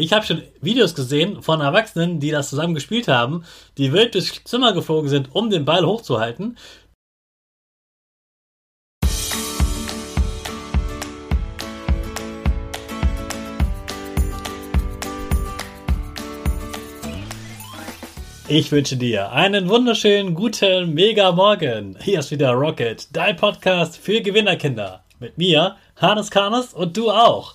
Ich habe schon Videos gesehen von Erwachsenen, die das zusammen gespielt haben, die wild durchs Zimmer geflogen sind, um den Ball hochzuhalten. Ich wünsche dir einen wunderschönen guten Mega Morgen. Hier ist wieder Rocket, dein Podcast für Gewinnerkinder. Mit mir, Hannes Karnes und du auch.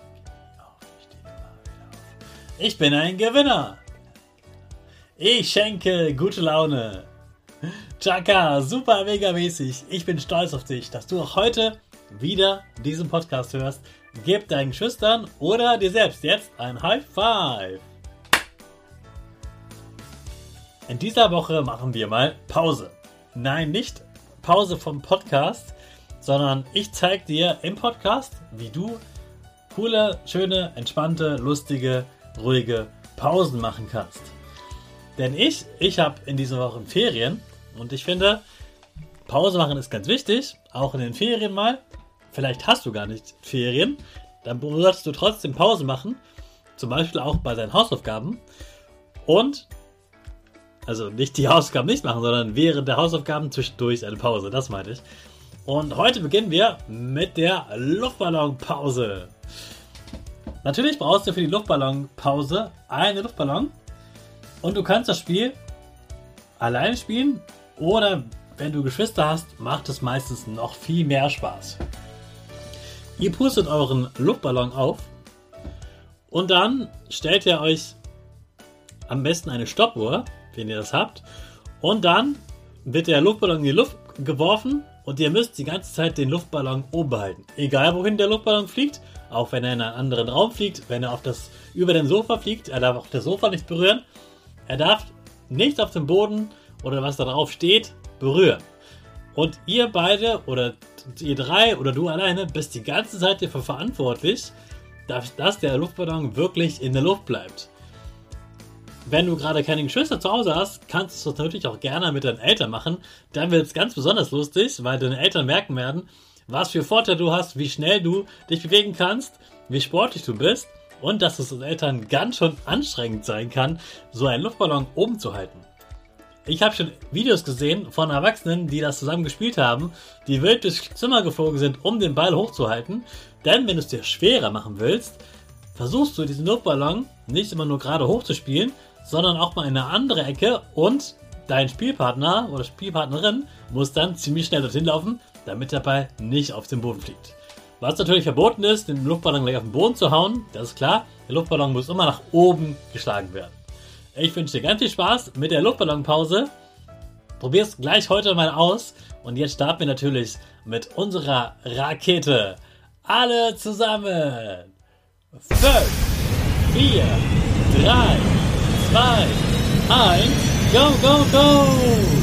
Ich bin ein Gewinner. Ich schenke gute Laune. Chaka, super mega mäßig. Ich bin stolz auf dich, dass du auch heute wieder diesen Podcast hörst. Gib deinen Schüchtern oder dir selbst jetzt ein High Five. In dieser Woche machen wir mal Pause. Nein, nicht Pause vom Podcast, sondern ich zeige dir im Podcast, wie du coole, schöne, entspannte, lustige, ruhige Pausen machen kannst. Denn ich, ich habe in dieser Woche Ferien und ich finde, Pause machen ist ganz wichtig, auch in den Ferien mal. Vielleicht hast du gar nicht Ferien, dann solltest du trotzdem Pause machen, zum Beispiel auch bei deinen Hausaufgaben. Und, also nicht die Hausaufgaben nicht machen, sondern während der Hausaufgaben zwischendurch eine Pause, das meinte ich. Und heute beginnen wir mit der Luftballonpause. Natürlich brauchst du für die Luftballonpause eine Luftballon und du kannst das Spiel allein spielen oder wenn du Geschwister hast, macht es meistens noch viel mehr Spaß. Ihr pustet euren Luftballon auf und dann stellt ihr euch am besten eine Stoppuhr, wenn ihr das habt. Und dann wird der Luftballon in die Luft geworfen und ihr müsst die ganze Zeit den Luftballon oben behalten. Egal wohin der Luftballon fliegt, auch wenn er in einen anderen Raum fliegt, wenn er auf das, über den Sofa fliegt, er darf auch das Sofa nicht berühren. Er darf nichts auf dem Boden oder was da drauf steht, berühren. Und ihr beide oder ihr drei oder du alleine bist die ganze Zeit dafür verantwortlich, dass der Luftballon wirklich in der Luft bleibt. Wenn du gerade keine Geschwister zu Hause hast, kannst du das natürlich auch gerne mit deinen Eltern machen. Dann wird es ganz besonders lustig, weil deine Eltern merken werden, was für Vorteile du hast, wie schnell du dich bewegen kannst, wie sportlich du bist und dass es den Eltern ganz schön anstrengend sein kann, so einen Luftballon oben zu halten. Ich habe schon Videos gesehen von Erwachsenen, die das zusammen gespielt haben, die wild durchs Zimmer geflogen sind, um den Ball hochzuhalten. Denn wenn du es dir schwerer machen willst, versuchst du diesen Luftballon nicht immer nur gerade hochzuspielen, sondern auch mal in eine andere Ecke und dein Spielpartner oder Spielpartnerin muss dann ziemlich schnell dorthin laufen, damit der Ball nicht auf den Boden fliegt. Was natürlich verboten ist, den Luftballon gleich auf den Boden zu hauen, das ist klar. Der Luftballon muss immer nach oben geschlagen werden. Ich wünsche dir ganz viel Spaß mit der Luftballonpause. Probier es gleich heute mal aus. Und jetzt starten wir natürlich mit unserer Rakete. Alle zusammen. 5, 4, 3, 2, 1, go, go, go!